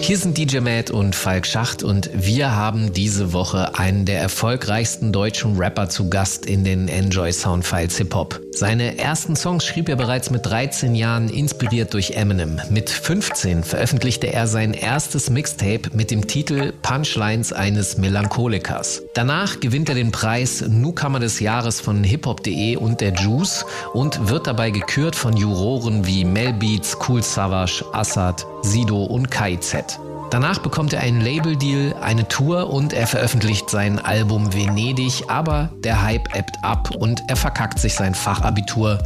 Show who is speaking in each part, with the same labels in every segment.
Speaker 1: Hier sind DJ Matt und Falk Schacht und wir haben diese Woche einen der erfolgreichsten deutschen Rapper zu Gast in den Enjoy Soundfiles Hip Hop. Seine ersten Songs schrieb er bereits mit 13 Jahren, inspiriert durch Eminem. Mit 15 veröffentlichte er sein erstes Mixtape mit dem Titel Punchlines eines Melancholikers. Danach gewinnt er den Preis Newcomer des Jahres von hiphop.de und der Juice und wird dabei gekürt von Juroren wie Mel Beats, Cool Savage, Assad, Sido und KIZ. Danach bekommt er einen Labeldeal, eine Tour und er veröffentlicht sein Album Venedig, aber der Hype ebbt ab und er verkackt sich sein Fachabitur.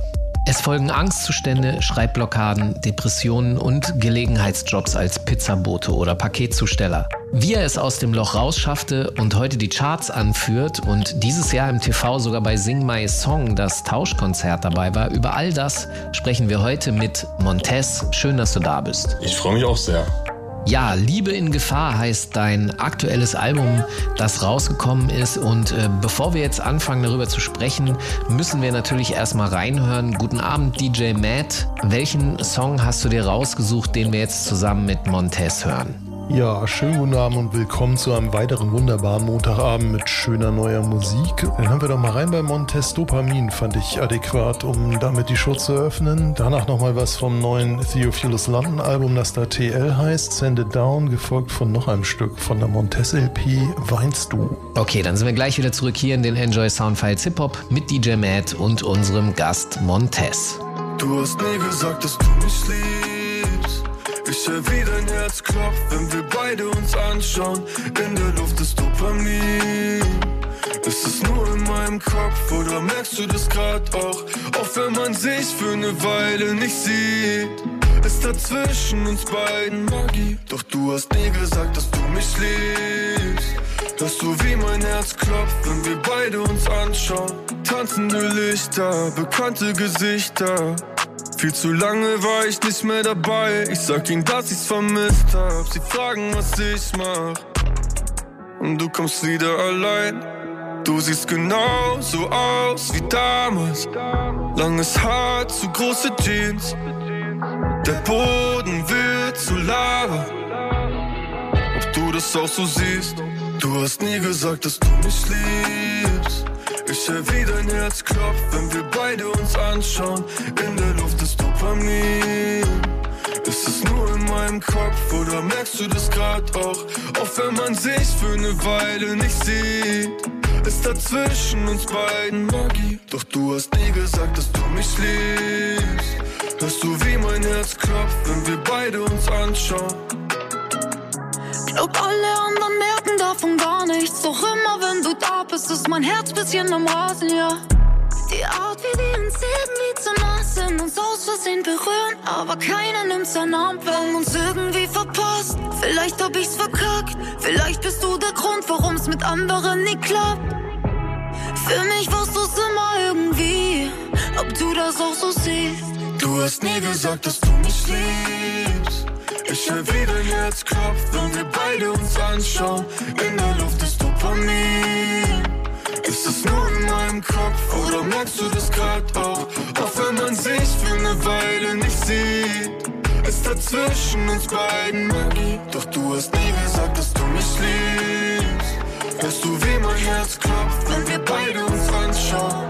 Speaker 1: Es folgen Angstzustände, Schreibblockaden, Depressionen und Gelegenheitsjobs als Pizzabote oder Paketzusteller. Wie er es aus dem Loch rausschaffte und heute die Charts anführt und dieses Jahr im TV sogar bei Sing My Song das Tauschkonzert dabei war, über all das sprechen wir heute mit Montez. Schön, dass du da bist.
Speaker 2: Ich freue mich auch sehr.
Speaker 1: Ja, Liebe in Gefahr heißt dein aktuelles Album, das rausgekommen ist. Und äh, bevor wir jetzt anfangen, darüber zu sprechen, müssen wir natürlich erstmal reinhören. Guten Abend, DJ Matt. Welchen Song hast du dir rausgesucht, den wir jetzt zusammen mit Montez hören?
Speaker 3: Ja, schönen guten Abend und willkommen zu einem weiteren wunderbaren Montagabend mit schöner neuer Musik. Dann haben wir doch mal rein bei Montes Dopamin, fand ich adäquat, um damit die Show zu eröffnen. Danach nochmal was vom neuen Theophilus London Album, das da TL heißt, Send It Down, gefolgt von noch einem Stück von der Montes LP, Weinst du.
Speaker 1: Okay, dann sind wir gleich wieder zurück hier in den Enjoy Soundfiles Hip Hop mit DJ Matt und unserem Gast Montez.
Speaker 4: Du hast nie gesagt, dass du mich liebst. Ich hör wie dein Herz klopft, wenn wir beide uns anschauen. In der Luft ist Dopamin. Ist es nur in meinem Kopf oder merkst du das grad auch? Auch wenn man sich für eine Weile nicht sieht. Ist da zwischen uns beiden Magie. Doch du hast nie gesagt, dass du mich liebst. Hörst du, wie mein Herz klopft, wenn wir beide uns anschauen? Tanzende Lichter, bekannte Gesichter. Viel zu lange war ich nicht mehr dabei. Ich sag ihnen, dass ich's vermisst hab. Sie fragen, was ich mach. Und du kommst wieder allein. Du siehst genau so aus wie damals. Langes Haar, zu große Jeans. Der Boden wird zu Lava. Ob du das auch so siehst? Du hast nie gesagt, dass du mich liebst. Ich hör wie dein Herz klopft, wenn wir beide uns anschauen. In der Luft ist Dopamin. Ist es nur in meinem Kopf oder merkst du das grad auch? Auch wenn man sich für eine Weile nicht sieht. Ist da zwischen uns beiden Magie. Doch du hast nie gesagt, dass du mich liebst. Hörst du, wie mein Herz klopft, wenn wir beide uns anschauen?
Speaker 5: Glaub, alle davon nichts. Doch immer wenn du da bist, ist mein Herz bisschen am Rasen, ja. Die Art, wie die uns irgendwie zu nah sind, uns aus Versehen berühren, aber keiner nimmt seinen Arm weg. Haben uns irgendwie verpasst, vielleicht hab ich's verkackt. Vielleicht bist du der Grund, warum's mit anderen nie klappt. Für mich warst du's immer irgendwie, ob du das auch so siehst.
Speaker 4: Du hast nie gesagt, dass du mich liebst. Ich hör wie dein Herz klopft, wenn wir beide uns anschauen. In der Luft ist Dopamin. Ist es nur in meinem Kopf oder merkst du das grad auch? Auch wenn man sich für eine Weile nicht sieht. Ist da zwischen uns beiden Magie. Doch du hast nie gesagt, dass du mich liebst. Hörst du, wie mein Herz klopft, wenn wir beide uns anschauen?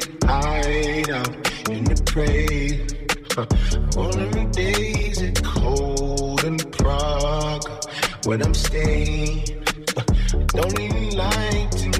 Speaker 6: secret hide out in the praise. All of the days it cold in Prague, where I'm staying. Don't even like to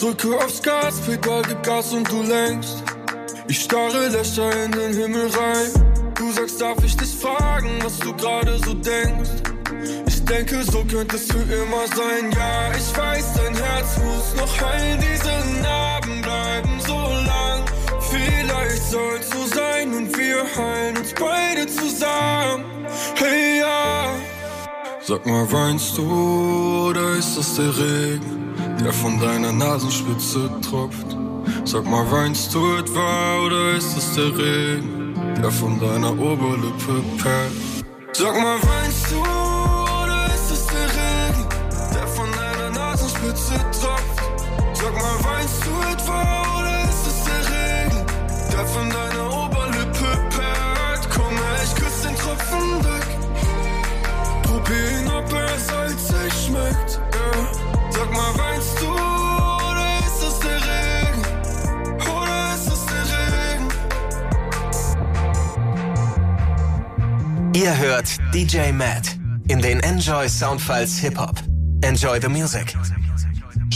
Speaker 4: Drücke aufs Gas, Pedal gib Gas und du lenkst. Ich starre Löcher in den Himmel rein. Du sagst, darf ich dich fragen, was du gerade so denkst? Ich denke, so könnte es für immer sein. Ja, ich weiß, dein Herz muss noch heilen. Diese Narben bleiben so lang. Vielleicht soll's so sein und wir heilen uns beide zusammen. Hey, ja. Sag mal, weinst du oder ist das der Regen, der von deiner Nasenspitze tropft? Sag mal, weinst du etwa oder ist es der Regen, der von deiner Oberlippe perlt? Sag mal, weinst du oder ist es der Regen, der von deiner Nasenspitze tropft? Sag mal, weinst du etwa oder ist es der Regen, der von deiner Oberlippe perlt? Komm her, ich küss den Tropfen weg. Probier ihn, ob er salzig schmeckt. Ja. Sag mal, weinst du oder ist es der Regen? Oder ist es der Regen?
Speaker 7: Ihr hört DJ Matt in den Enjoy Soundfiles Hip Hop. Enjoy the music.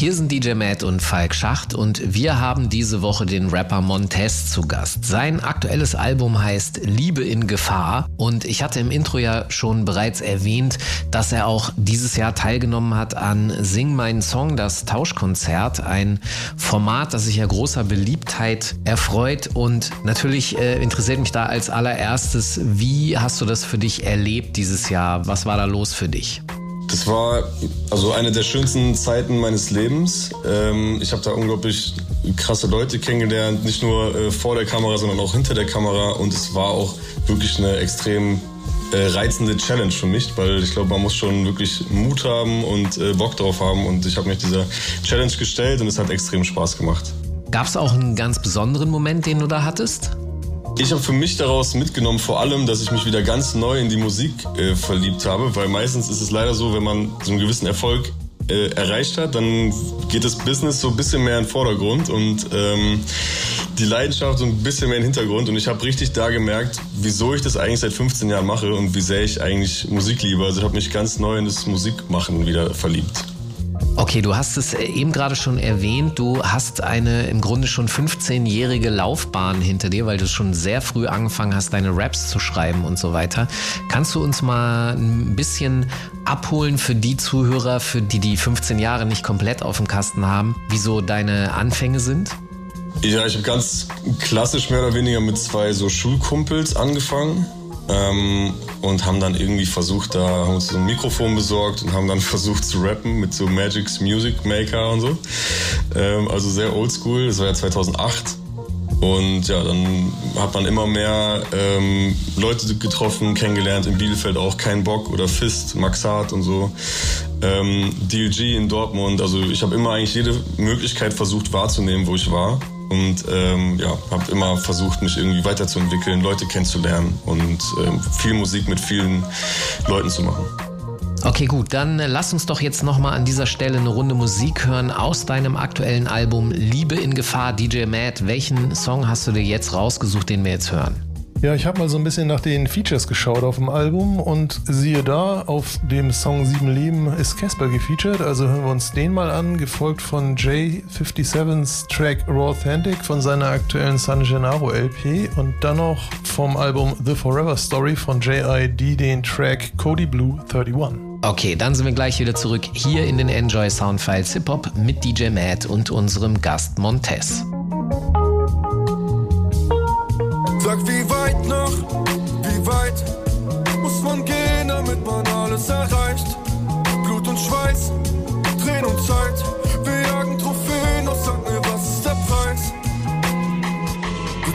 Speaker 1: Hier sind DJ Matt und Falk Schacht und wir haben diese Woche den Rapper Montez zu Gast. Sein aktuelles Album heißt Liebe in Gefahr und ich hatte im Intro ja schon bereits erwähnt, dass er auch dieses Jahr teilgenommen hat an Sing meinen Song, das Tauschkonzert, ein Format, das sich ja großer Beliebtheit erfreut und natürlich äh, interessiert mich da als allererstes, wie hast du das für dich erlebt dieses Jahr? Was war da los für dich?
Speaker 2: Das war also eine der schönsten Zeiten meines Lebens. Ähm, ich habe da unglaublich krasse Leute kennengelernt, nicht nur äh, vor der Kamera, sondern auch hinter der Kamera. Und es war auch wirklich eine extrem äh, reizende Challenge für mich, weil ich glaube, man muss schon wirklich Mut haben und äh, Bock drauf haben. Und ich habe mich dieser Challenge gestellt und es hat extrem Spaß gemacht.
Speaker 1: Gab es auch einen ganz besonderen Moment, den du da hattest?
Speaker 2: Ich habe für mich daraus mitgenommen, vor allem, dass ich mich wieder ganz neu in die Musik äh, verliebt habe, weil meistens ist es leider so, wenn man so einen gewissen Erfolg äh, erreicht hat, dann geht das Business so ein bisschen mehr in den Vordergrund und ähm, die Leidenschaft so ein bisschen mehr in den Hintergrund. Und ich habe richtig da gemerkt, wieso ich das eigentlich seit 15 Jahren mache und wie sehr ich eigentlich Musik liebe. Also ich habe mich ganz neu in das Musikmachen wieder verliebt.
Speaker 1: Okay, du hast es eben gerade schon erwähnt. Du hast eine im Grunde schon 15-jährige Laufbahn hinter dir, weil du schon sehr früh angefangen hast, deine Raps zu schreiben und so weiter. Kannst du uns mal ein bisschen abholen für die Zuhörer, für die die 15 Jahre nicht komplett auf dem Kasten haben, wieso deine Anfänge sind?
Speaker 2: Ja, ich habe ganz klassisch mehr oder weniger mit zwei so Schulkumpels angefangen. Ähm, und haben dann irgendwie versucht, da haben uns so ein Mikrofon besorgt und haben dann versucht zu rappen mit so Magic's Music Maker und so. Ähm, also sehr oldschool, das war ja 2008. Und ja, dann hat man immer mehr ähm, Leute getroffen, kennengelernt, in Bielefeld auch Kein Bock oder Fist, Max Hart und so. Ähm, DLG in Dortmund, also ich habe immer eigentlich jede Möglichkeit versucht wahrzunehmen, wo ich war und ähm, ja, habe immer versucht, mich irgendwie weiterzuentwickeln, Leute kennenzulernen und ähm, viel Musik mit vielen Leuten zu machen.
Speaker 1: Okay, gut, dann äh, lass uns doch jetzt nochmal an dieser Stelle eine Runde Musik hören aus deinem aktuellen Album Liebe in Gefahr, DJ Matt. Welchen Song hast du dir jetzt rausgesucht, den wir jetzt hören?
Speaker 3: Ja, ich habe mal so ein bisschen nach den Features geschaut auf dem Album und siehe da, auf dem Song Sieben Leben ist Casper gefeatured, also hören wir uns den mal an, gefolgt von J57s Track Raw Authentic von seiner aktuellen San Gennaro LP und dann noch vom Album The Forever Story von JID den Track Cody Blue 31.
Speaker 1: Okay, dann sind wir gleich wieder zurück hier in den Enjoy Soundfiles Hip Hop mit DJ Matt und unserem Gast Montez.
Speaker 4: Sag, wie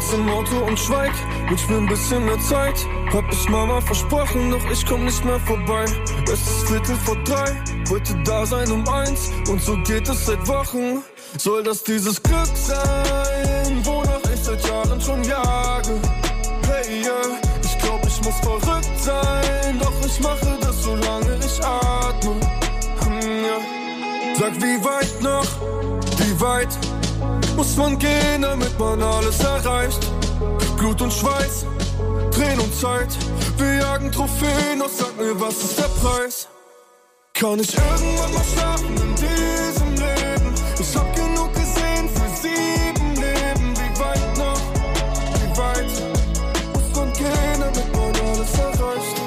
Speaker 4: Sitz im Auto und schweig, wünsch mir ein bisschen mehr Zeit. Hab ich Mama versprochen, doch ich komm nicht mehr vorbei. Es ist Viertel vor drei, wollte da sein um eins. Und so geht es seit Wochen. Soll das dieses Glück sein, wonach ich seit Jahren schon jage? Hey, yeah, ich glaub, ich muss verrückt sein. Doch ich mache das, solange ich atme. Hm, ja. Sag, wie weit noch, wie weit muss man gehen, damit man alles erreicht? Blut und Schweiß, Tränen und Zeit. Wir jagen Trophäen, doch sag mir, was ist der Preis? Kann ich irgendwann mal schlafen in diesem Leben? Ich hab genug gesehen für sieben Leben. Wie weit noch? Wie weit muss man gehen, damit man alles erreicht?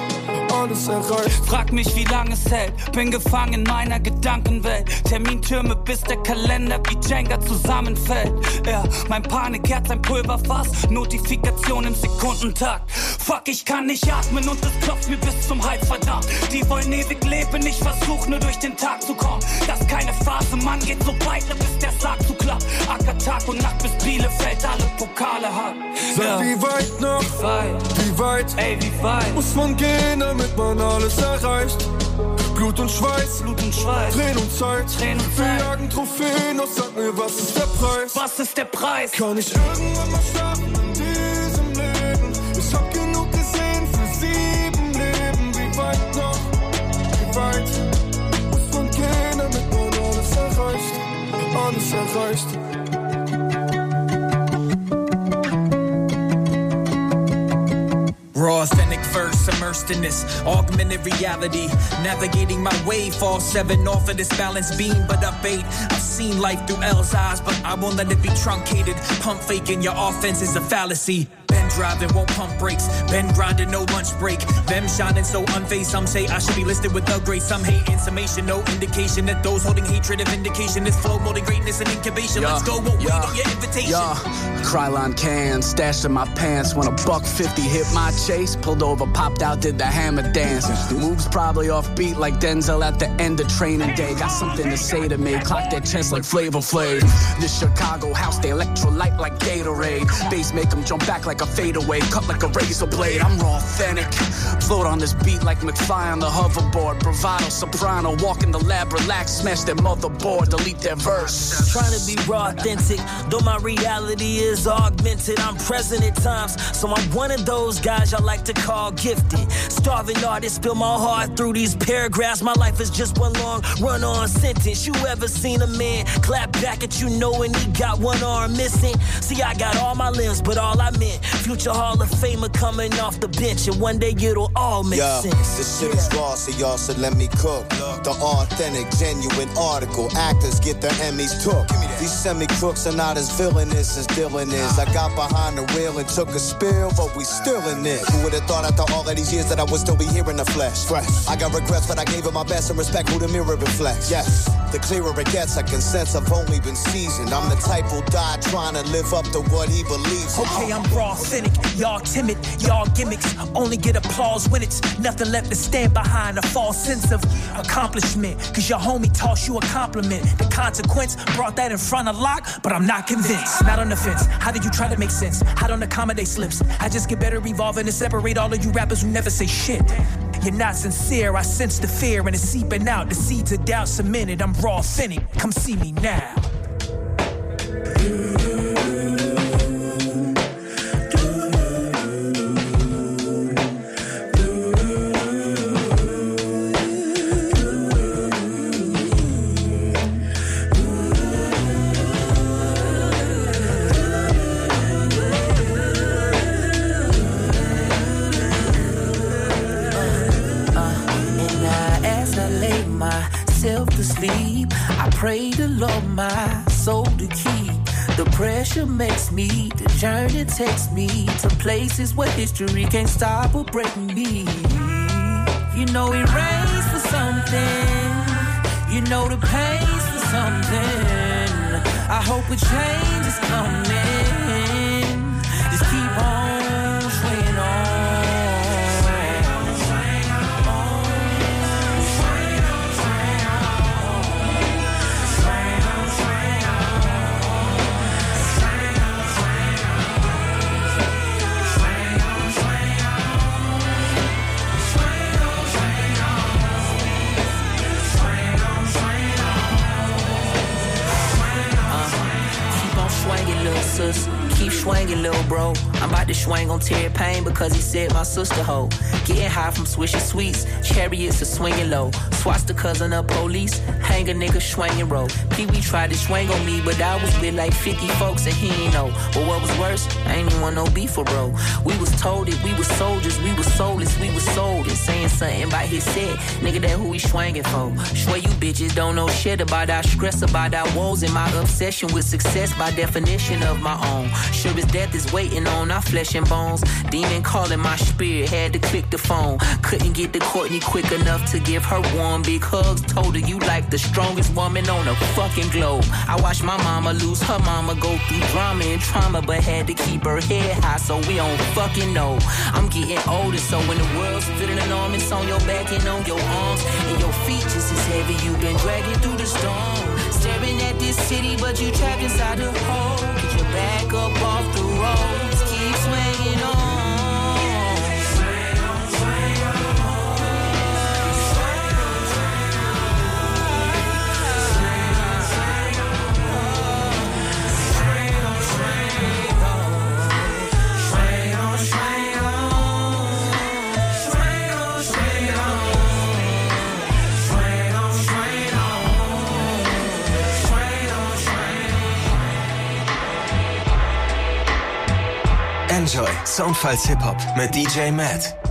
Speaker 4: Alles erreicht.
Speaker 8: Frag mich, wie lange es hält. Bin gefangen in meiner Gedankenwelt. Termintürme, bis der Kalender wie Jenga zusammenfällt. Ja, mein Panikherz, ein Pulverfass. Notifikation im Sekundentakt. Fuck, ich kann nicht atmen und es klopft mir bis zum Hals, verdammt. Die wollen ewig leben, ich versuch nur durch den Tag zu kommen. Das ist keine Phase, man geht so weiter, bis der Sarg zu klappt. Acker Tag und Nacht bis Bielefeld alle Pokale hat.
Speaker 4: Sag, wie weit noch?
Speaker 8: Wie weit?
Speaker 4: Wie weit
Speaker 8: Ey, wie weit?
Speaker 4: muss man gehen, damit man alles erreicht? Blut und Schweiß,
Speaker 8: Blut und Schweiß.
Speaker 4: Tränen und Zeit.
Speaker 8: Tränen und
Speaker 4: Wir
Speaker 8: Zeit.
Speaker 4: jagen Trophäen, doch sag mir, was ist der Preis?
Speaker 8: Was ist der Preis?
Speaker 4: Kann ich irgendwann mal schlafen in diesem Leben? Ich hab genug gesehen für sieben Leben. Wie weit noch? Wie weit muss man gehen, damit man alles erreicht? Alles erreicht.
Speaker 9: Raw, authentic verse, immersed in this augmented reality. Navigating my way, fall seven off of this balance beam, but up eight. I've seen life through L's eyes, but I won't let it be truncated. Pump faking, your offense is a fallacy. Driving, won't pump brakes. Been grinding, no lunch break. Them shining so unfazed. Some say I should be listed with the great. Some hating, summation, no indication that those holding hatred of vindication. is flow molding greatness and incubation. Let's go, we'll wait on your invitation.
Speaker 10: Yeah, Krylon can stashed in my pants when a buck 50 hit my chase. Pulled over, popped out, did the hammer dance. Moves probably off beat like Denzel at the end of training day. Got something to say to me. Clock that chest like Flavor Flav. This Chicago house, they electrolyte like Gatorade. Bass make them jump back like a fadeaway. Cut like a razor blade. I'm raw authentic. Float on this beat like McFly on the hoverboard. Bravado, soprano, walk in the lab, relax, smash their motherboard, delete their verse.
Speaker 11: Trying to be raw, authentic, though my reality is augmented. I'm present at times, so I'm one of those guys y'all like to call gifted. Starving artist, spill my heart through these paragraphs. My life is just one long run on sentence. You ever seen a man clap back at you knowing he got one arm missing? See, I got all my limbs, but all I meant, future Hall of Famer coming off the bench, and one day it'll all make
Speaker 12: Yeah,
Speaker 11: sense.
Speaker 12: this shit is raw, so y'all should let me cook. The authentic, genuine article. Actors get their Emmys took. These semi crooks are not as villainous as Dylan is. I got behind the wheel and took a spill, but we still in it. Who would have thought after all of these years that I would still be here in the flesh? Fresh. I got regrets, but I gave it my best and respect who the mirror reflects. Yes, the clearer it gets, I can sense I've only been seasoned. I'm the type who'll die trying to live up to what he believes.
Speaker 9: Okay, I'm raw, authentic. Y'all timid, y'all gimmicks. Only get applause when it's nothing left to stand behind. A false sense of accomplishment. Cause your homie tossed you a compliment. The consequence brought that in front of lock, but I'm not convinced. Not on the fence. How did you try to make sense? How don't accommodate slips? I just get better evolving and separate all of you rappers who never say shit. You're not sincere, I sense the fear and it's seeping out. The seeds of doubt cemented. I'm raw, authentic. Come see me now.
Speaker 11: Myself to sleep, I pray to Lord my soul to keep. The pressure makes me, the journey takes me to places where history can't stop or break me. You know it rains for something. You know the pain's for something. I hope a change is coming. Keep swinging, little bro. I'm about to swing on Terry Payne because he said my sister hoe. Getting high from swishy sweets. Chariots are swinging low. Swats the cousin of police. Hang a nigga swinging roll. Wee tried to swing on me, but I was with like 50 folks and he ain't know. But what was worse, I ain't want no beef for bro. We was told it, we was soldiers, we was soulless, we was sold it. Saying something about his set. Nigga, that who he swinging for. Swear you bitches don't know shit about our stress, about our woes, and my obsession with success by definition of my own. Sure as death is waiting on our flesh and bones. Demon calling my spirit, had to click the phone. Couldn't get to Courtney quick enough to give her one big hugs. Told her you like the strongest woman on the fucking globe. I watched my mama lose her mama, go through drama and trauma, but had to keep her head high so we don't fucking know. I'm getting older, so when the world's feeling enormous on your back and on your arms, and your feet just as heavy, you've been dragging through the storm. Staring at this city, but you trapped inside the hole. Get your back up off the roads, keep swinging on.
Speaker 7: Soundfiles Hip Hop mit DJ Matt.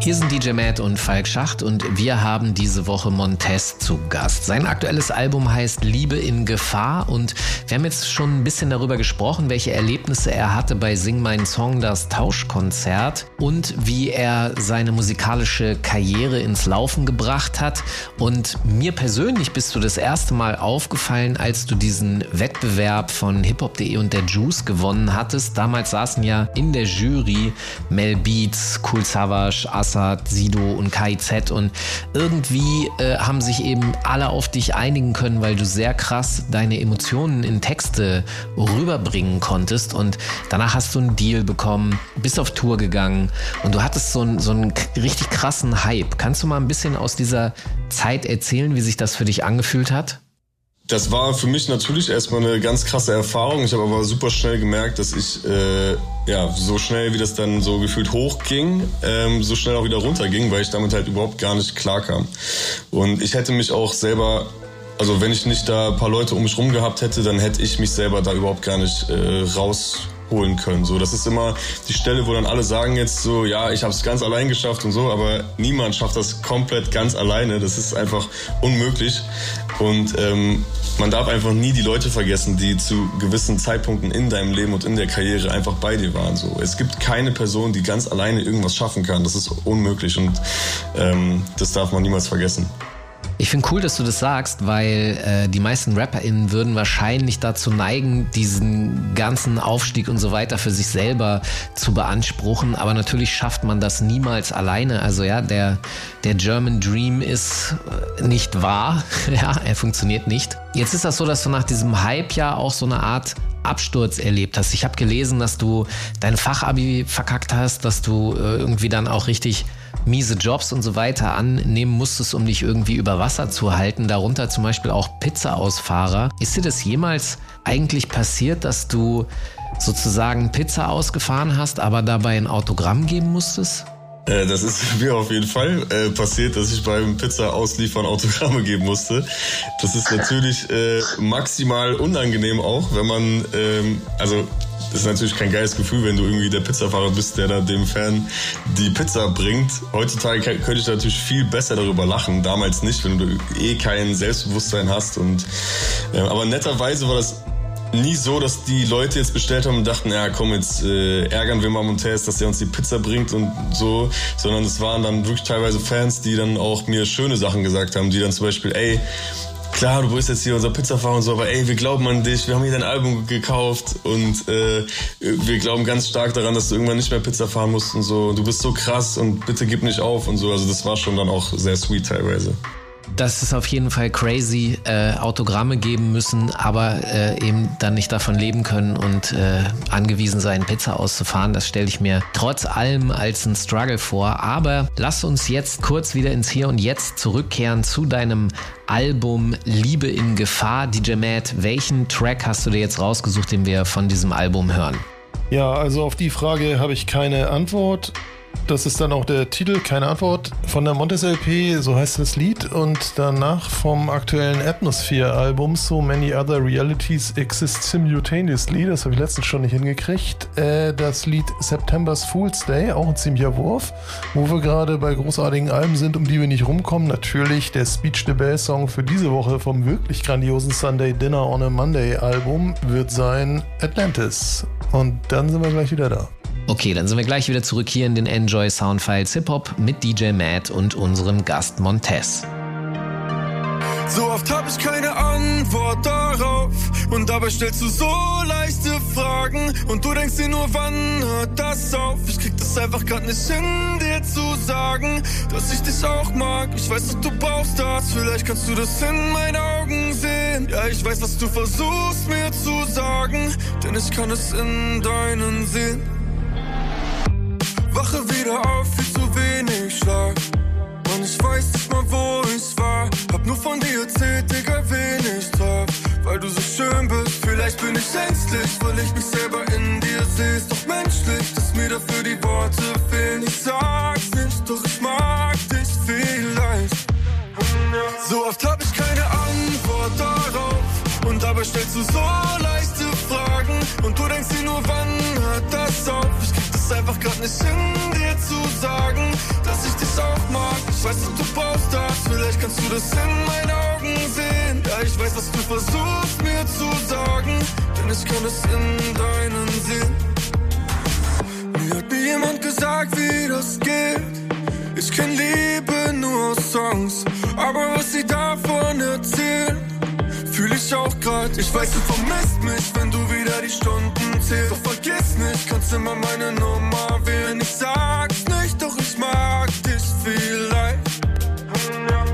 Speaker 1: Hier sind DJ Matt und Falk Schacht und wir haben diese Woche Montez zu Gast. Sein aktuelles Album heißt Liebe in Gefahr und wir haben jetzt schon ein bisschen darüber gesprochen, welche Erlebnisse er hatte bei Sing Mein Song, das Tauschkonzert und wie er seine musikalische Karriere ins Laufen gebracht hat. Und mir persönlich bist du das erste Mal aufgefallen, als du diesen Wettbewerb von hiphop.de und der Juice gewonnen hattest. Damals saßen ja in der Jury Mel Beats, Cool Savage, Assad, Sido und KIZ und irgendwie äh, haben sich eben alle auf dich einigen können, weil du sehr krass deine Emotionen in Texte rüberbringen konntest und danach hast du einen Deal bekommen, bist auf Tour gegangen und du hattest so einen, so einen richtig krassen Hype. Kannst du mal ein bisschen aus dieser Zeit erzählen, wie sich das für dich angefühlt hat?
Speaker 2: Das war für mich natürlich erstmal eine ganz krasse Erfahrung. Ich habe aber super schnell gemerkt, dass ich äh, ja so schnell, wie das dann so gefühlt hochging, ähm, so schnell auch wieder runterging, weil ich damit halt überhaupt gar nicht klarkam. Und ich hätte mich auch selber also wenn ich nicht da ein paar Leute um mich rum gehabt hätte, dann hätte ich mich selber da überhaupt gar nicht äh, rausholen können. So, das ist immer die Stelle, wo dann alle sagen jetzt so, ja, ich habe es ganz allein geschafft und so, aber niemand schafft das komplett ganz alleine. Das ist einfach unmöglich. Und ähm, man darf einfach nie die Leute vergessen, die zu gewissen Zeitpunkten in deinem Leben und in der Karriere einfach bei dir waren. So, es gibt keine Person, die ganz alleine irgendwas schaffen kann. Das ist unmöglich und ähm, das darf man niemals vergessen.
Speaker 1: Ich finde cool, dass du das sagst, weil äh, die meisten RapperInnen würden wahrscheinlich dazu neigen, diesen ganzen Aufstieg und so weiter für sich selber zu beanspruchen. Aber natürlich schafft man das niemals alleine. Also ja, der, der German Dream ist äh, nicht wahr. ja, er funktioniert nicht. Jetzt ist das so, dass du nach diesem Hype ja auch so eine Art Absturz erlebt hast. Ich habe gelesen, dass du dein Fachabi verkackt hast, dass du äh, irgendwie dann auch richtig miese Jobs und so weiter annehmen musstest, um dich irgendwie über Wasser zu halten, darunter zum Beispiel auch Pizza-Ausfahrer. Ist dir das jemals eigentlich passiert, dass du sozusagen Pizza ausgefahren hast, aber dabei ein Autogramm geben musstest?
Speaker 2: Äh, das ist mir auf jeden Fall äh, passiert, dass ich beim Pizza ausliefern Autogramme geben musste. Das ist natürlich äh, maximal unangenehm auch, wenn man, ähm, also das ist natürlich kein geiles Gefühl, wenn du irgendwie der Pizzafahrer bist, der da dem Fan die Pizza bringt. Heutzutage könnte ich natürlich viel besser darüber lachen. Damals nicht, wenn du eh kein Selbstbewusstsein hast. Und, äh, aber netterweise war das nie so, dass die Leute jetzt bestellt haben und dachten, ja komm, jetzt äh, ärgern wir mal Montez, dass der uns die Pizza bringt und so, sondern es waren dann wirklich teilweise Fans, die dann auch mir schöne Sachen gesagt haben, die dann zum Beispiel, ey, klar, du bist jetzt hier unser Pizzafahrer und so, aber ey, wir glauben an dich, wir haben hier dein Album gekauft und äh, wir glauben ganz stark daran, dass du irgendwann nicht mehr Pizza fahren musst und so. Du bist so krass und bitte gib nicht auf und so. Also das war schon dann auch sehr sweet teilweise.
Speaker 1: Das ist auf jeden Fall crazy, äh, Autogramme geben müssen, aber äh, eben dann nicht davon leben können und äh, angewiesen sein, Pizza auszufahren. Das stelle ich mir trotz allem als ein Struggle vor. Aber lass uns jetzt kurz wieder ins Hier und Jetzt zurückkehren zu deinem Album Liebe in Gefahr. DJ Matt, welchen Track hast du dir jetzt rausgesucht, den wir von diesem Album hören?
Speaker 3: Ja, also auf die Frage habe ich keine Antwort. Das ist dann auch der Titel, keine Antwort, von der Montes LP, so heißt das Lied. Und danach vom aktuellen Atmosphere-Album So Many Other Realities Exist Simultaneously. Das habe ich letztens schon nicht hingekriegt. Äh, das Lied September's Fool's Day, auch ein ziemlicher Wurf. Wo wir gerade bei großartigen Alben sind, um die wir nicht rumkommen. Natürlich der Speech the Bell Song für diese Woche vom wirklich grandiosen Sunday Dinner on a Monday Album wird sein Atlantis. Und dann sind wir gleich wieder da.
Speaker 1: Okay, dann sind wir gleich wieder zurück hier in den Enjoy Soundfiles Hip Hop mit DJ Matt und unserem Gast Montez.
Speaker 4: So oft hab ich keine Antwort darauf und dabei stellst du so leichte Fragen und du denkst dir nur, wann hört das auf? Ich krieg das einfach grad nicht hin, dir zu sagen, dass ich dich auch mag. Ich weiß, dass du brauchst das, vielleicht kannst du das in meinen Augen sehen. Ja, ich weiß, was du versuchst mir zu sagen, denn ich kann es in deinen sehen. Wache wieder auf, viel zu wenig Schlaf. Und ich weiß nicht mal, wo ich war. Hab nur von dir erzählt, Digga, wen ich traf. Weil du so schön bist, vielleicht bin ich ängstlich, weil ich mich selber in dir sehe. Ist doch menschlich, dass mir dafür die Worte fehlen. Ich sag's nicht, doch ich mag dich vielleicht. So oft hab ich keine Antwort darauf. Und dabei stellst du so leichte Fragen. Und du denkst dir nur, wann hört das auf? Das einfach grad nicht hin, dir zu sagen, dass ich Ich weiß, dass du brauchst das, vielleicht kannst du das in meinen Augen sehen. Ja, ich weiß, was du versuchst mir zu sagen, denn ich kann es in deinen sehen. Mir hat nie jemand gesagt, wie das geht. Ich kenn Liebe nur aus Songs, aber was sie davon erzählen, fühl ich auch grad. Ich weiß, du vermisst mich, wenn du wieder die Stunden zählst. Doch vergiss nicht, kannst immer meine Nummer wählen. Ich sag's nicht, doch ich mag dich vielleicht.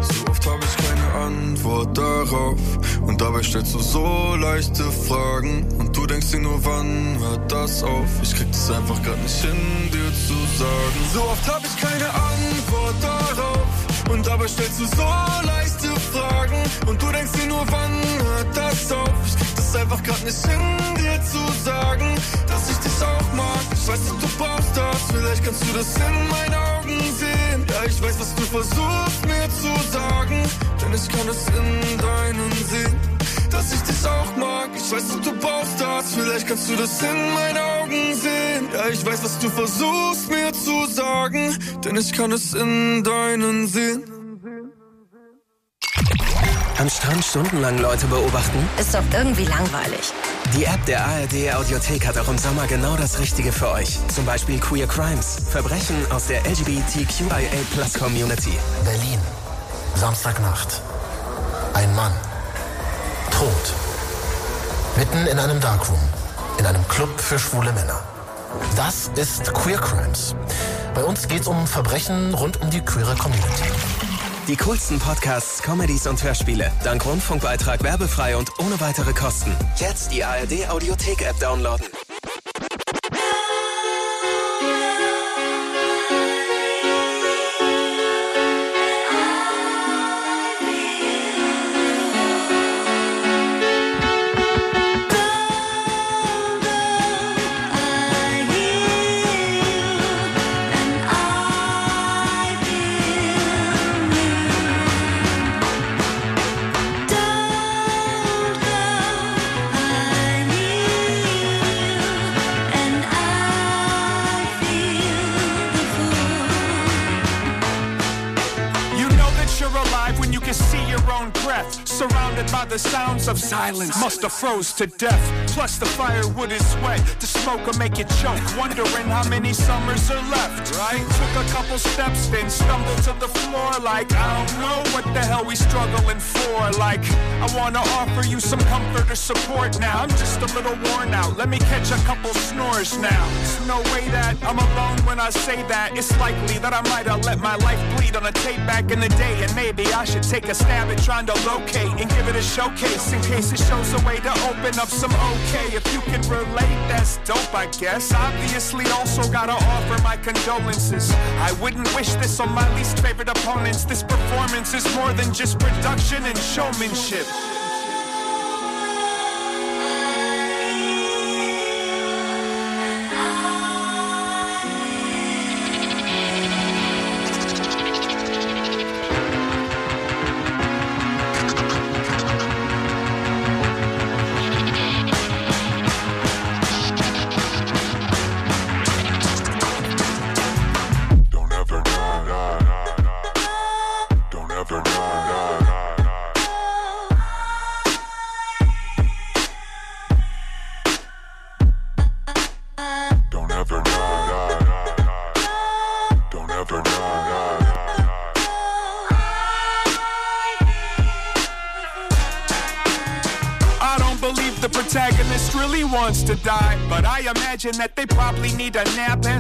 Speaker 4: So oft hab ich keine Antwort darauf. Und dabei stellst du so leichte Fragen. Und du denkst dir nur, wann hört das auf? Ich krieg das einfach grad nicht hin, dir zu sagen. So oft hab ich keine Antwort darauf. Und dabei stellst du so leichte Fragen. Und du denkst dir nur, wann hört das auf? Ich krieg das einfach grad nicht hin, dir zu sagen, dass ich dich auch mag. Ich weiß, dass du brauchst das. Vielleicht kannst du das in meinen Augen sehen. Ja, ich weiß, was du versuchst mir zu sagen. Denn ich kann es in deinen sehen. Dass ich dich auch mag. Ich weiß, dass du brauchst das. Vielleicht kannst du das in meinen Augen sehen. Ja, ich weiß, was du versuchst mir zu sagen. Denn ich kann es in deinen sehen.
Speaker 7: Am Strand stundenlang Leute beobachten?
Speaker 13: Ist doch irgendwie langweilig.
Speaker 7: Die App der ARD Audiothek hat auch im Sommer genau das Richtige für euch. Zum Beispiel Queer Crimes, Verbrechen aus der LGBTQIA Community.
Speaker 14: Berlin. Samstagnacht. Ein Mann. Tot. Mitten in einem Darkroom. In einem Club für schwule Männer. Das ist Queer Crimes. Bei uns geht's um Verbrechen rund um die queere Community.
Speaker 7: Die coolsten Podcasts, Comedies und Hörspiele. Dank Rundfunkbeitrag werbefrei und ohne weitere Kosten. Jetzt die ARD Audiothek App downloaden.
Speaker 15: Of silence, must have froze to death. Plus the firewood is wet, the smoke will make you choke. Wondering how many summers are left, right? Took a couple steps, then stumbled to the floor like I don't know what the hell we struggling for. Like I wanna offer you some comfort or support now. I'm just a little worn out. Let me catch a couple snores now. There's no way that I'm alone when I say that. It's likely that I might have let my life bleed on a tape back in the day, and maybe I should take a stab at trying to locate and give it a showcase in case it shows a way to open up some okay. If you can relate, that's dope, I guess. Obviously, also gotta offer my condolences. I wouldn't wish this on my least favorite opponents. This performance is more than just production and showmanship.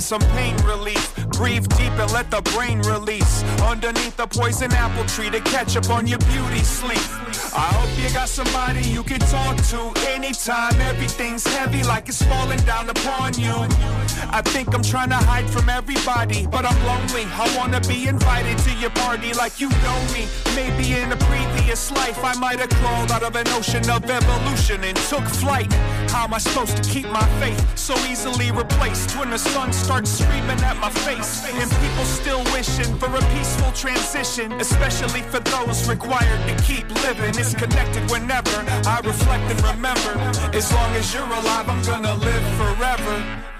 Speaker 15: Some pain relief. Breathe deep and let the brain release underneath the poison apple tree to catch up on your beauty sleep. I hope you got somebody you can talk to anytime. Everything's heavy like it's falling down upon you. I think I'm trying to hide from everybody, but I'm lonely. I wanna be invited to your party like you know me. Maybe in a previous life I might have crawled out of an ocean of evolution and took flight. How am I supposed to keep my faith so easily replaced when the sun starts screaming at my face? And people still wishing for a peaceful transition, especially for those required to keep living. It's connected whenever I reflect and remember. As long as you're alive, I'm gonna live forever.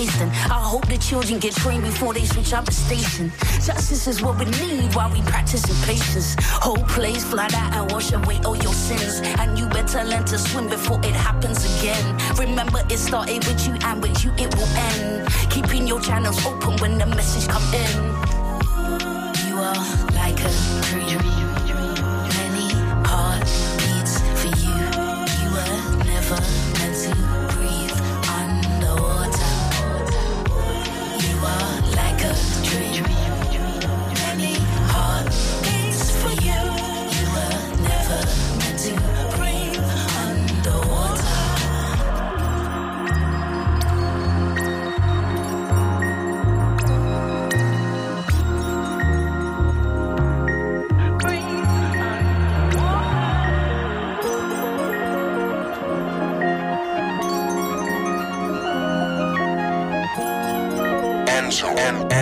Speaker 5: I hope the children get trained before they switch up the station. Justice is what we need while we practicing patience. Whole place flood out and wash away all your sins. And you better learn to swim before it happens again. Remember, it started with you and with you it will end. Keeping your channels open when the message come in.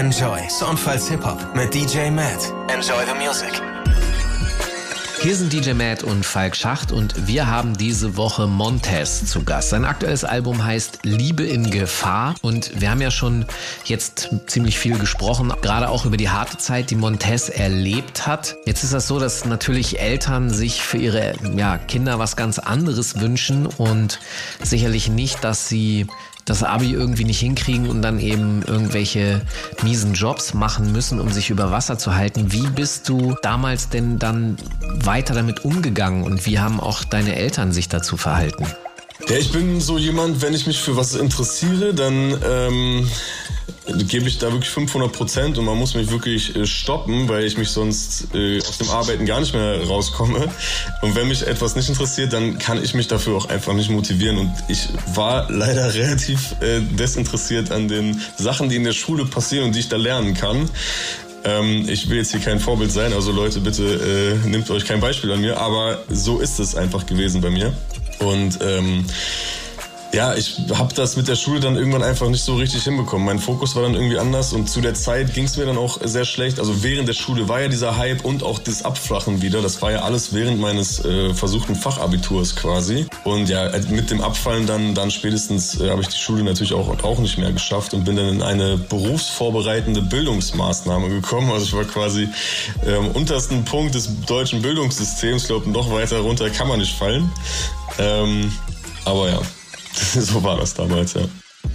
Speaker 7: Enjoy. Soundfiles Hip-Hop mit DJ Matt. Enjoy the music.
Speaker 1: Hier sind DJ Matt und Falk Schacht und wir haben diese Woche Montez zu Gast. Sein aktuelles Album heißt Liebe in Gefahr und wir haben ja schon jetzt ziemlich viel gesprochen, gerade auch über die harte Zeit, die Montez erlebt hat. Jetzt ist das so, dass natürlich Eltern sich für ihre ja, Kinder was ganz anderes wünschen und sicherlich nicht, dass sie das Abi irgendwie nicht hinkriegen und dann eben irgendwelche miesen Jobs machen müssen, um sich über Wasser zu halten. Wie bist du damals denn dann weiter damit umgegangen und wie haben auch deine Eltern sich dazu verhalten?
Speaker 2: Ja, ich bin so jemand, wenn ich mich für was interessiere, dann ähm, gebe ich da wirklich 500 Prozent und man muss mich wirklich äh, stoppen, weil ich mich sonst äh, aus dem Arbeiten gar nicht mehr rauskomme. Und wenn mich etwas nicht interessiert, dann kann ich mich dafür auch einfach nicht motivieren. Und ich war leider relativ äh, desinteressiert an den Sachen, die in der Schule passieren und die ich da lernen kann. Ähm, ich will jetzt hier kein Vorbild sein, also Leute, bitte äh, nehmt euch kein Beispiel an mir, aber so ist es einfach gewesen bei mir. Und ähm, ja, ich habe das mit der Schule dann irgendwann einfach nicht so richtig hinbekommen. Mein Fokus war dann irgendwie anders und zu der Zeit ging es mir dann auch sehr schlecht. Also während der Schule war ja dieser Hype und auch das Abflachen wieder. Das war ja alles während meines äh, versuchten Fachabiturs quasi. Und ja, mit dem Abfallen dann, dann spätestens äh, habe ich die Schule natürlich auch, auch nicht mehr geschafft und bin dann in eine berufsvorbereitende Bildungsmaßnahme gekommen. Also ich war quasi äh, am untersten Punkt des deutschen Bildungssystems. Ich glaube, noch weiter runter kann man nicht fallen. Ähm, aber ja, so war das damals, ja.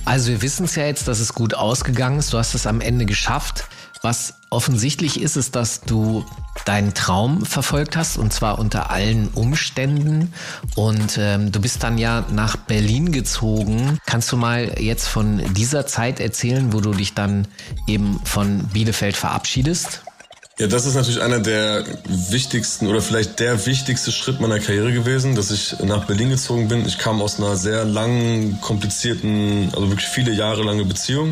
Speaker 1: Also wir wissen es ja jetzt, dass es gut ausgegangen ist. Du hast es am Ende geschafft. Was offensichtlich ist, ist, dass du deinen Traum verfolgt hast und zwar unter allen Umständen. Und ähm, du bist dann ja nach Berlin gezogen. Kannst du mal jetzt von dieser Zeit erzählen, wo du dich dann eben von Bielefeld verabschiedest?
Speaker 2: Ja, das ist natürlich einer der wichtigsten oder vielleicht der wichtigste Schritt meiner Karriere gewesen, dass ich nach Berlin gezogen bin. Ich kam aus einer sehr langen, komplizierten, also wirklich viele Jahre lange Beziehung.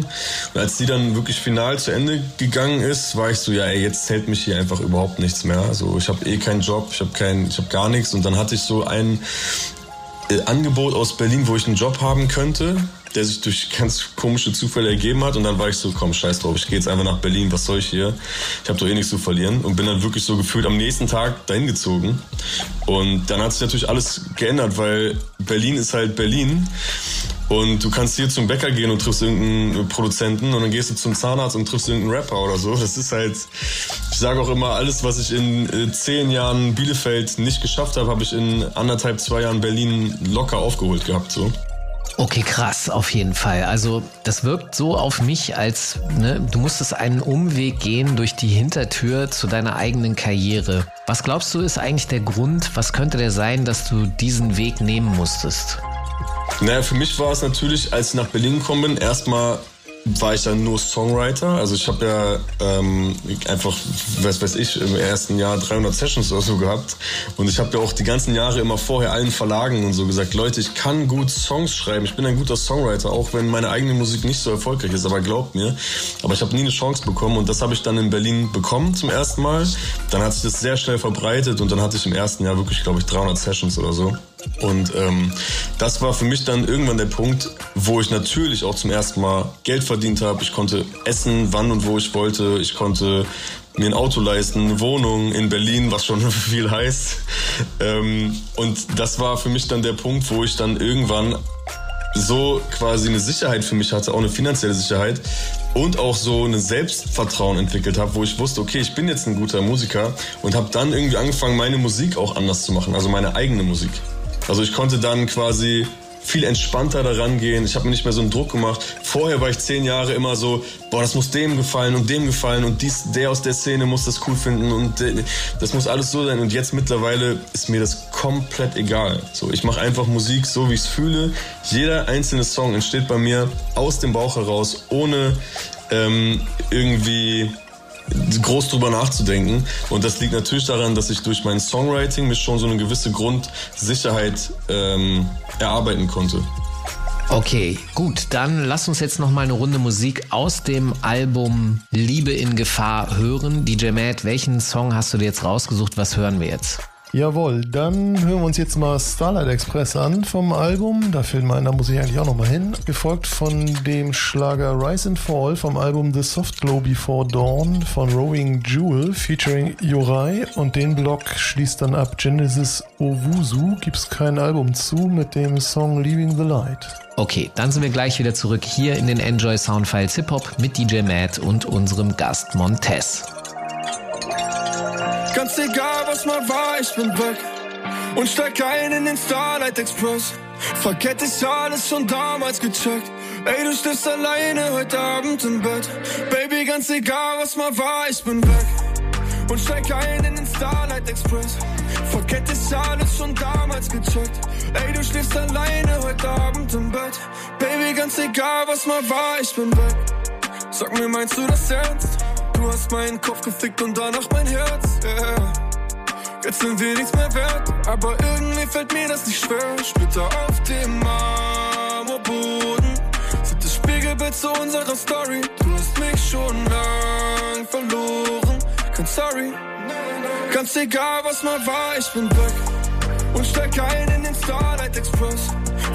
Speaker 2: Und als die dann wirklich final zu Ende gegangen ist, war ich so, ja, ey, jetzt hält mich hier einfach überhaupt nichts mehr. Also ich habe eh keinen Job, ich habe kein, ich habe gar nichts. Und dann hatte ich so ein äh, Angebot aus Berlin, wo ich einen Job haben könnte der sich durch ganz komische Zufälle ergeben hat. Und dann war ich so, komm, scheiß drauf, ich gehe jetzt einfach nach Berlin, was soll ich hier? Ich habe doch eh nichts zu verlieren. Und bin dann wirklich so gefühlt am nächsten Tag dahin gezogen. Und dann hat sich natürlich alles geändert, weil Berlin ist halt Berlin. Und du kannst hier zum Bäcker gehen und triffst irgendeinen Produzenten und dann gehst du zum Zahnarzt und triffst irgendeinen Rapper oder so. Das ist halt, ich sage auch immer, alles, was ich in äh, zehn Jahren Bielefeld nicht geschafft habe, habe ich in anderthalb, zwei Jahren Berlin locker aufgeholt gehabt. So.
Speaker 1: Okay, krass, auf jeden Fall. Also das wirkt so auf mich, als ne, du musstest einen Umweg gehen durch die Hintertür zu deiner eigenen Karriere. Was glaubst du ist eigentlich der Grund, was könnte der sein, dass du diesen Weg nehmen musstest?
Speaker 2: Naja, für mich war es natürlich, als ich nach Berlin gekommen bin, erstmal war ich dann nur Songwriter. Also ich habe ja ähm, einfach, was weiß ich, im ersten Jahr 300 Sessions oder so gehabt. Und ich habe ja auch die ganzen Jahre immer vorher allen Verlagen und so gesagt, Leute, ich kann gut Songs schreiben. Ich bin ein guter Songwriter, auch wenn meine eigene Musik nicht so erfolgreich ist. Aber glaubt mir, aber ich habe nie eine Chance bekommen. Und das habe ich dann in Berlin bekommen zum ersten Mal. Dann hat sich das sehr schnell verbreitet und dann hatte ich im ersten Jahr wirklich, glaube ich, 300 Sessions oder so. Und ähm, das war für mich dann irgendwann der Punkt, wo ich natürlich auch zum ersten Mal Geld verdient habe. Ich konnte essen, wann und wo ich wollte. Ich konnte mir ein Auto leisten, eine Wohnung in Berlin, was schon viel heißt. Ähm, und das war für mich dann der Punkt, wo ich dann irgendwann so quasi eine Sicherheit für mich hatte, auch eine finanzielle Sicherheit und auch so ein Selbstvertrauen entwickelt habe, wo ich wusste, okay, ich bin jetzt ein guter Musiker und habe dann irgendwie angefangen, meine Musik auch anders zu machen, also meine eigene Musik. Also ich konnte dann quasi viel entspannter daran gehen. Ich habe mir nicht mehr so einen Druck gemacht. Vorher war ich zehn Jahre immer so, boah, das muss dem gefallen und dem gefallen und dies, der aus der Szene muss das cool finden und das muss alles so sein. Und jetzt mittlerweile ist mir das komplett egal. So, ich mache einfach Musik so, wie ich es fühle. Jeder einzelne Song entsteht bei mir aus dem Bauch heraus, ohne ähm, irgendwie groß drüber nachzudenken. Und das liegt natürlich daran, dass ich durch mein Songwriting mich schon so eine gewisse Grundsicherheit ähm, erarbeiten konnte.
Speaker 1: Okay, gut, dann lass uns jetzt noch mal eine Runde Musik aus dem Album Liebe in Gefahr hören. DJ Matt, welchen Song hast du dir jetzt rausgesucht? Was hören wir jetzt?
Speaker 3: Jawohl, dann hören wir uns jetzt mal Starlight Express an vom Album. Da mir da muss ich eigentlich auch nochmal hin. Gefolgt von dem Schlager Rise and Fall vom Album The Soft Glow Before Dawn von Rowing Jewel featuring Yorai. Und den Block schließt dann ab Genesis Owusu. Gibt's kein Album zu mit dem Song Leaving the Light.
Speaker 1: Okay, dann sind wir gleich wieder zurück hier in den Enjoy Soundfiles Hip Hop mit DJ Matt und unserem Gast Montez.
Speaker 4: Ganz egal, was mal war, ich bin weg. Und steig ein in den Starlight Express. Verkehrt ist alles schon damals gecheckt. Ey, du stehst alleine heute Abend im Bett. Baby, ganz egal, was mal war, ich bin weg. Und steig ein in den Starlight Express. Verkehrt ist alles schon damals gecheckt. Ey, du schläfst alleine heute Abend im Bett. Baby, ganz egal, was mal war, ich bin weg. Sag mir, meinst du das ernst? Du hast meinen Kopf gefickt und danach mein Herz. Yeah. Jetzt sind wir nichts mehr wert, aber irgendwie fällt mir das nicht schwer. Splitter auf dem Marmorboden sind das Spiegelbild zu unserer Story. Du hast mich schon lang verloren. Kein Sorry, ganz egal was mal war, ich bin weg und steig ein in den Starlight Express.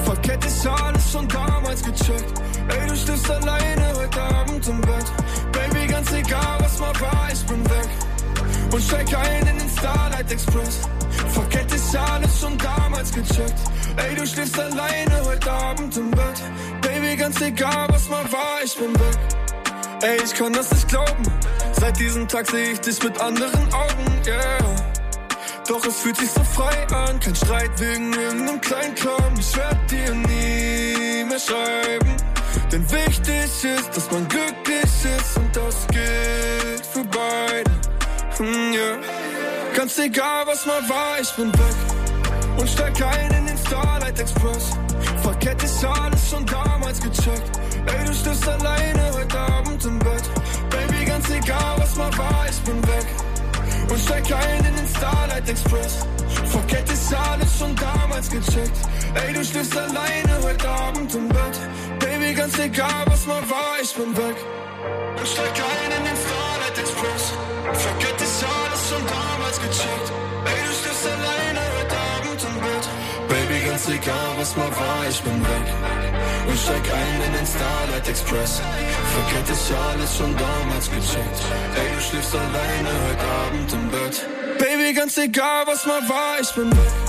Speaker 4: Verkehrt ist alles schon damals gecheckt. Ey, du stirbst alleine heute Abend im Bett. Baby, ganz egal, was mal war, ich bin weg. Und steig ein in den Starlight Express. Verkehrt ist alles schon damals gecheckt. Ey, du schläfst alleine heute Abend im Bett. Baby, ganz egal, was mal war, ich bin weg. Ey, ich kann das nicht glauben. Seit diesem Tag sehe ich dich mit anderen Augen, yeah. Doch es fühlt sich so frei an, kein Streit wegen irgendeinem kleinen Kram. Ich werd dir nie mehr schreiben. Denn wichtig ist, dass man glücklich ist und das gilt für beide. Hm, yeah. Ganz egal, was mal war, ich bin weg. Und steig ein in den Starlight Express. Verkehrt ist alles schon damals gecheckt. Ey, du stirbst alleine heute Abend im Bett. Baby, ganz egal, was mal war, ich bin weg. Und steig ein in den Starlight Express. Verkehrt ist alles schon damals gecheckt. Ey, du schläfst alleine heute Abend im Bett. Baby, ganz egal, was mal war, ich bin weg. Und steig ein in den Starlight Express. Verkehrt ist alles schon damals gecheckt. Ey, du egal, was mal war, ich bin weg. Und steig ein in den Starlight Express. Verkehrt ist alles schon damals gecheckt. Ey, du schläfst alleine heute Abend im Bett. Baby, ganz egal, was mal war, ich bin weg.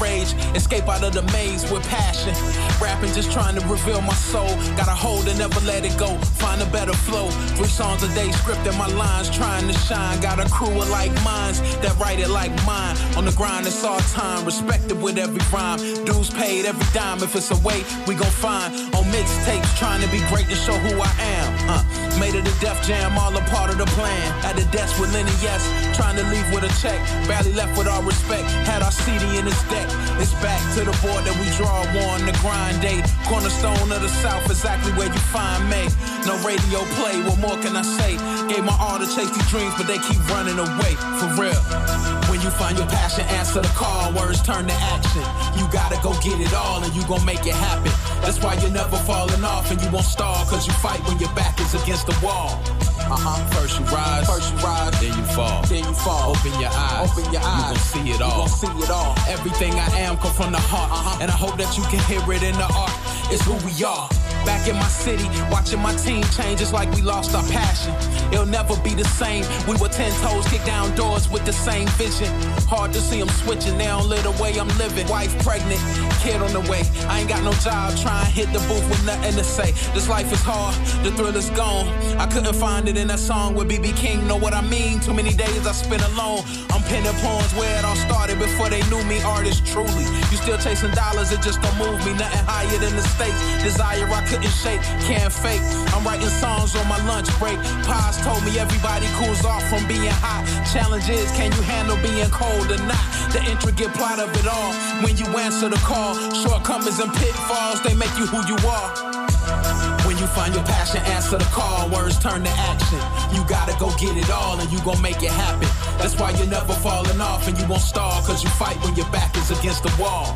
Speaker 13: Rage, escape out of the maze with passion. Rapping, just trying to reveal my soul. Got a hold and never let it go. Find a better flow. Three songs a day, scripting my lines, trying to shine. Got a crew of like minds that write it like mine. On the grind, it's all time, respected with every rhyme. Dues paid every dime. If it's a way, we gon' find. On mixtapes, trying to be great to show who I am. Uh, made it a death Jam, all a part of the plan. At the desk with Lenny Yes, trying to leave with a check. Barely left with all respect. Had our CD in his deck. It's back to the board that we draw on the grind day. Cornerstone of the South, exactly where you find me. No radio play, what more can I say? Gave my all to chase these dreams, but they keep running away. For real. When you find your passion, answer the call. Words turn to action. You gotta go get it all, and you gon' make it happen. That's why you're never falling off, and you won't stall, cause you fight when your back is against the wall. Uh-huh. First you rise, first you rise, then you fall, then you fall. Open your eyes, open your eyes. You gon' see it all. You gon' see it all. Everything I am come from the heart, uh-huh. and I hope that you can hear it in the art. It's who we are. Back in my city, watching my team change, it's like we lost our passion. It'll never be the same. We were ten toes, kick down doors with the same vision. Hard to see them switching, they don't live the way I'm living. Wife pregnant, kid on the way. I ain't got no job, try and hit the booth with nothing to say. This life is hard, the thrill is gone. I couldn't find it in that song with BB King, know what I mean? Too many days I spent alone. I'm penning poems where it all started before they knew me, artist truly. You still chasing dollars, it just don't move me. Nothing higher than the stakes. Desire I couldn't shake, can't fake. I'm writing songs on my lunch break. Pops told me everybody cools off from being hot. Challenge is, can you handle being cold or not? The intricate plot of it all. When you answer the call, shortcomings and pitfalls, they make you who you are. You find your passion, answer the call. Words turn to action. You gotta go get it all and you gon' make it happen. That's why you're never falling off and you won't stall. Cause you fight when your back is against the wall.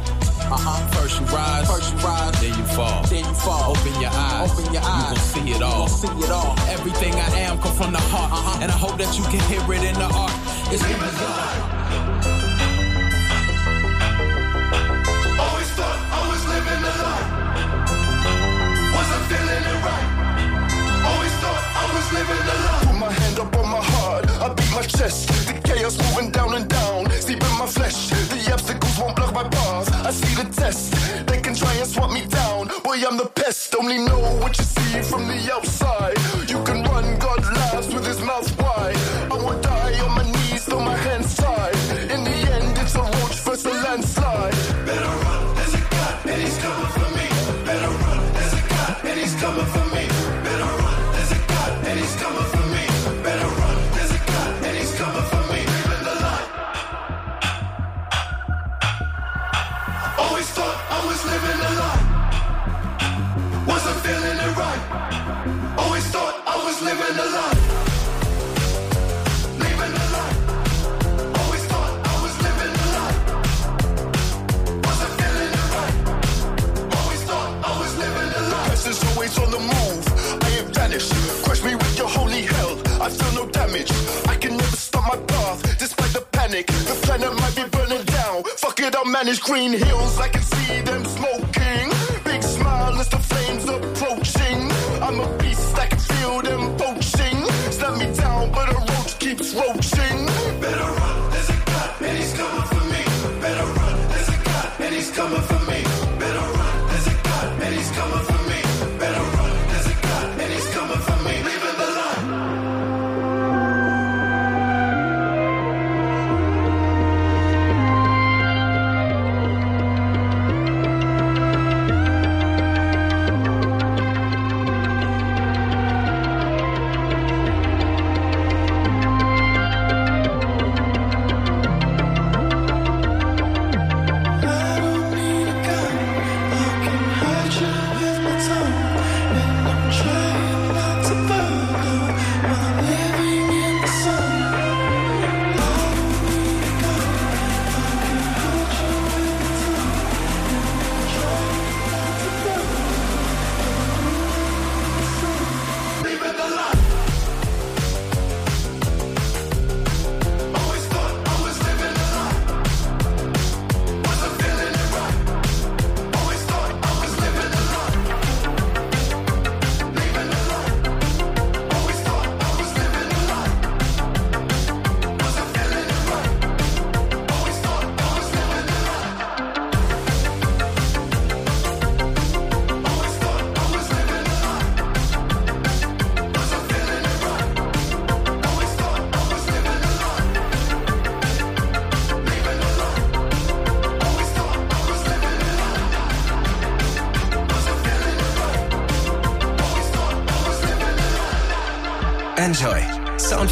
Speaker 13: Uh-huh. First you rise, first you rise, then you fall, then you fall. Open your eyes, open your eyes. You gon' see it all, see it all. Everything I am come from the heart, uh-huh. and I hope that you can hear it in the art. It's we are.
Speaker 16: My chest. The chaos moving down and down, deep in my flesh. The obstacles won't block my path. I see the test. They can try and swat me down. Boy, I'm the pest. Only know what you see from the outside. You can run, God laughs with his mouth wide. Fuck it, I'll manage green hills. I can see them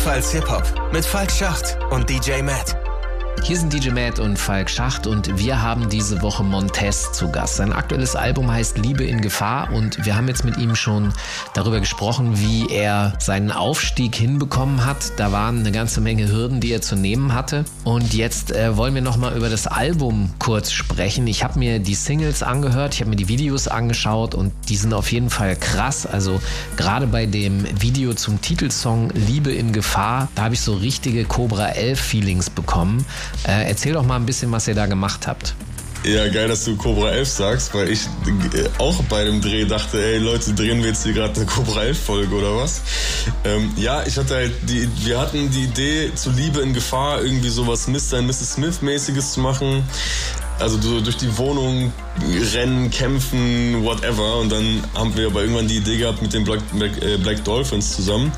Speaker 7: Soundfiles Hip-Hop mit Falk Schacht und DJ Matt.
Speaker 1: Hier sind DJ Matt und Falk Schacht und wir haben diese Woche Montez zu Gast. Sein aktuelles Album heißt Liebe in Gefahr und wir haben jetzt mit ihm schon darüber gesprochen, wie er seinen Aufstieg hinbekommen hat. Da waren eine ganze Menge Hürden, die er zu nehmen hatte. Und jetzt äh, wollen wir nochmal über das Album kurz sprechen. Ich habe mir die Singles angehört, ich habe mir die Videos angeschaut und die sind auf jeden Fall krass. Also gerade bei dem Video zum Titelsong Liebe in Gefahr, da habe ich so richtige Cobra 11 Feelings bekommen. Äh, erzähl doch mal ein bisschen, was ihr da gemacht habt.
Speaker 2: Ja, geil, dass du Cobra 11 sagst, weil ich äh, auch bei dem Dreh dachte, ey Leute, drehen wir jetzt hier gerade eine Cobra 11 Folge oder was? Ähm, ja, ich hatte halt die, wir hatten die Idee, zu Liebe in Gefahr irgendwie sowas Mr. und Mrs. Smith mäßiges zu machen. Also so durch die Wohnung rennen, kämpfen, whatever. Und dann haben wir aber irgendwann die Idee gehabt mit den Black, Black, äh, Black Dolphins zusammen,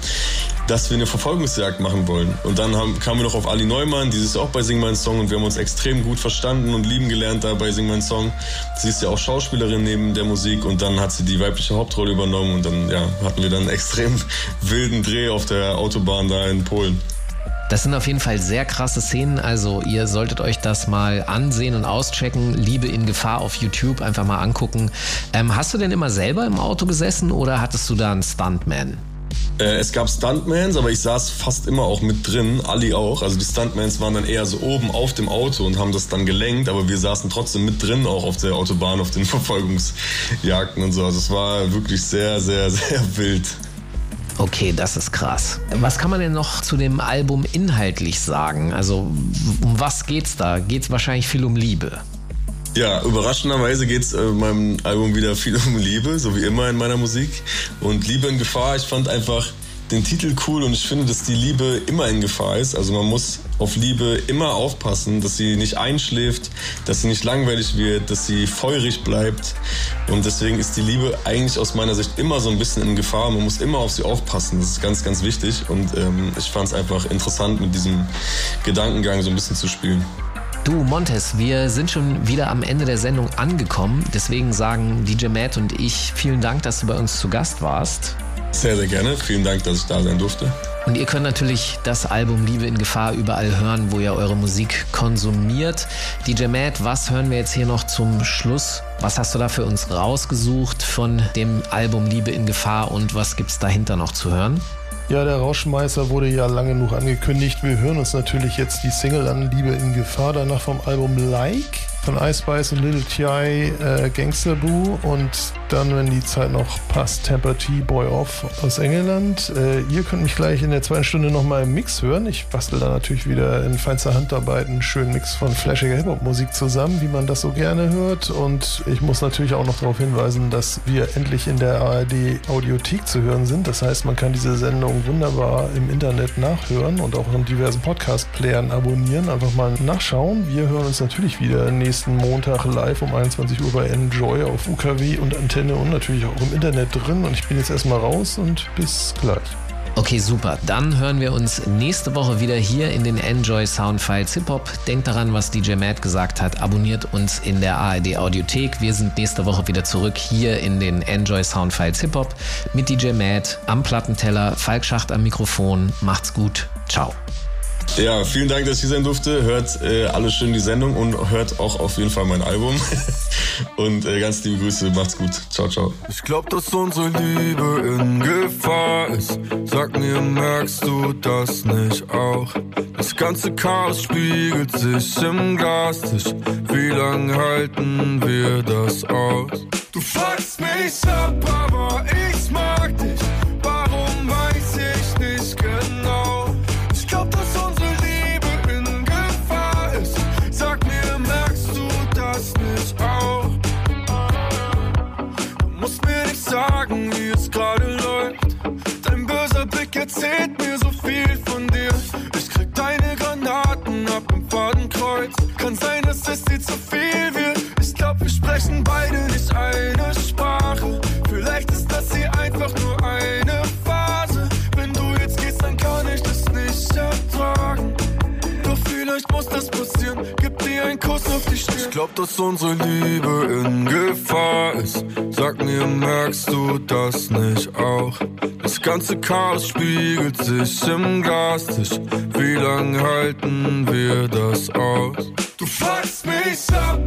Speaker 2: dass wir eine Verfolgungsjagd machen wollen. Und dann haben, kamen wir noch auf Ali Neumann, die ist auch bei Sing Mein Song und wir haben uns extrem gut verstanden und lieben gelernt da bei Sing Mein Song. Sie ist ja auch Schauspielerin neben der Musik und dann hat sie die weibliche Hauptrolle übernommen und dann ja, hatten wir dann einen extrem wilden Dreh auf der Autobahn da in Polen.
Speaker 1: Das sind auf jeden Fall sehr krasse Szenen. Also ihr solltet euch das mal ansehen und auschecken. Liebe in Gefahr auf YouTube einfach mal angucken. Ähm, hast du denn immer selber im Auto gesessen oder hattest du da einen Stuntman?
Speaker 2: Äh, es gab Stuntmans, aber ich saß fast immer auch mit drin, Ali auch. Also die Stuntmans waren dann eher so oben auf dem Auto und haben das dann gelenkt, aber wir saßen trotzdem mit drin auch auf der Autobahn, auf den Verfolgungsjagden und so. Also es war wirklich sehr, sehr, sehr wild.
Speaker 1: Okay, das ist krass. Was kann man denn noch zu dem Album inhaltlich sagen? Also um was geht's da? Geht's wahrscheinlich viel um Liebe?
Speaker 2: Ja, überraschenderweise geht's äh, meinem Album wieder viel um Liebe, so wie immer in meiner Musik. Und Liebe in Gefahr, ich fand einfach den Titel cool und ich finde, dass die Liebe immer in Gefahr ist. Also man muss auf Liebe immer aufpassen, dass sie nicht einschläft, dass sie nicht langweilig wird, dass sie feurig bleibt. Und deswegen ist die Liebe eigentlich aus meiner Sicht immer so ein bisschen in Gefahr. Man muss immer auf sie aufpassen. Das ist ganz, ganz wichtig. Und ähm, ich fand es einfach interessant, mit diesem Gedankengang so ein bisschen zu spielen.
Speaker 1: Du, Montes, wir sind schon wieder am Ende der Sendung angekommen. Deswegen sagen DJ Matt und ich vielen Dank, dass du bei uns zu Gast warst.
Speaker 2: Sehr, sehr gerne. Vielen Dank, dass ich da sein durfte.
Speaker 1: Und ihr könnt natürlich das Album Liebe in Gefahr überall hören, wo ihr eure Musik konsumiert. DJ Matt, was hören wir jetzt hier noch zum Schluss? Was hast du da für uns rausgesucht von dem Album Liebe in Gefahr und was gibt's dahinter noch zu hören?
Speaker 3: Ja, der Rauschmeißer wurde ja lange genug angekündigt. Wir hören uns natürlich jetzt die Single an Liebe in Gefahr, danach vom Album Like von Ice Spice und Little T.I. Äh, Gangster Boo und dann, wenn die Zeit noch passt, Temper T Boy Off aus England. Äh, ihr könnt mich gleich in der zweiten Stunde nochmal im Mix hören. Ich bastel da natürlich wieder in feinster Handarbeit einen schönen Mix von flashiger Hip-Hop-Musik zusammen, wie man das so gerne hört. Und ich muss natürlich auch noch darauf hinweisen, dass wir endlich in der ARD Audiothek zu hören sind. Das heißt, man kann diese Sendung wunderbar im Internet nachhören und auch in diversen Podcast-Playern abonnieren. Einfach mal nachschauen. Wir hören uns natürlich wieder nächsten Montag live um 21 Uhr bei Enjoy auf UKW und Antenne und natürlich auch im Internet drin. Und ich bin jetzt erstmal raus und bis gleich.
Speaker 1: Okay, super. Dann hören wir uns nächste Woche wieder hier in den Enjoy Soundfiles Hip Hop. Denkt daran, was DJ Matt gesagt hat. Abonniert uns in der ARD Audiothek. Wir sind nächste Woche wieder zurück hier in den Enjoy Soundfiles Hip Hop mit DJ Matt am Plattenteller, Falk Schacht am Mikrofon. Macht's gut. Ciao.
Speaker 2: Ja, vielen Dank, dass ich hier sein durfte. Hört äh, alle schön die Sendung und hört auch auf jeden Fall mein Album. und äh, ganz liebe Grüße, macht's gut. Ciao, ciao.
Speaker 4: Ich glaub, dass unsere Liebe in Gefahr ist. Sag mir, merkst du das nicht auch? Das ganze Chaos spiegelt sich im Glastisch. Wie lang halten wir das aus? Du fuckst mich ab, aber ich mag dich. Glaub, dass unsere Liebe in Gefahr ist. Sag mir, merkst du das nicht auch? Das ganze Chaos spiegelt sich im Glastisch. Wie lang halten wir das aus? Du fuckst mich ab,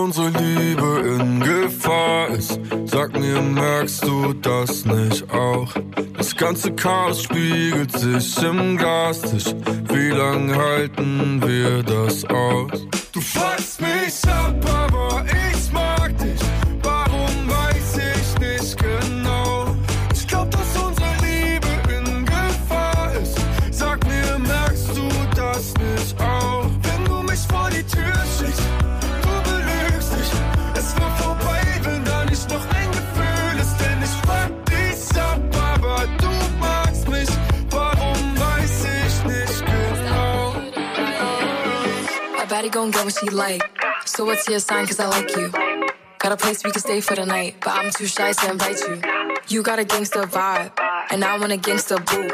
Speaker 4: unsere Liebe in Gefahr ist. Sag mir, merkst du das nicht auch? Das ganze Chaos spiegelt sich im Glastisch. Wie lang halten wir das aus? Du fuckst mich ab, aber ich mag dich.
Speaker 17: Gon' get what she like. So what's your sign? Cause I like you. Got a place we can stay for the night, but I'm too shy to invite you. You got a gangster vibe, and I want a gangster boo.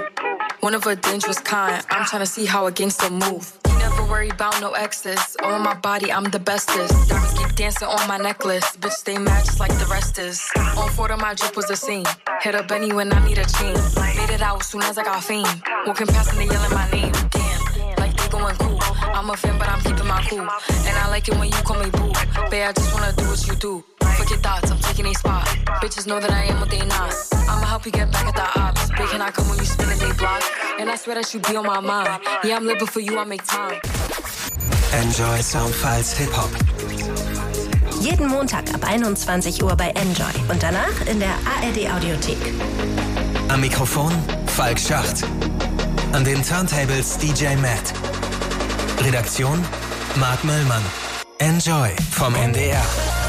Speaker 17: One of a dangerous kind. I'm tryna see how a gangster move. Never worry about no exes. On my body, I'm the bestest. Diamonds keep dancing on my necklace. Bitch, they match like the rest is. On photo, my drip was the same. Hit up Benny when I need a chain. Made it out soon as I got fame. Walking past and they yelling my name. Damn, like they going cool. I'm a fan, but I'm keeping my cool. And I like it when you call me boo. Babe, I just wanna do what you do. Fuck your thoughts, I'm taking a spot. Bitches know that I am what they not. I'ma help you get back at the ops. Babe, can I come when you spinning they block? And I swear that you be on my mind. Yeah, I'm living for you, I make time.
Speaker 7: Enjoy Soundfiles Hip Hop.
Speaker 18: Jeden Montag ab 21 Uhr bei Enjoy und danach in der ARD Audiothek.
Speaker 7: Am Mikrofon Falk Schacht. An den Turntables DJ Matt. Redaktion Marc Möllmann. Enjoy vom NDR.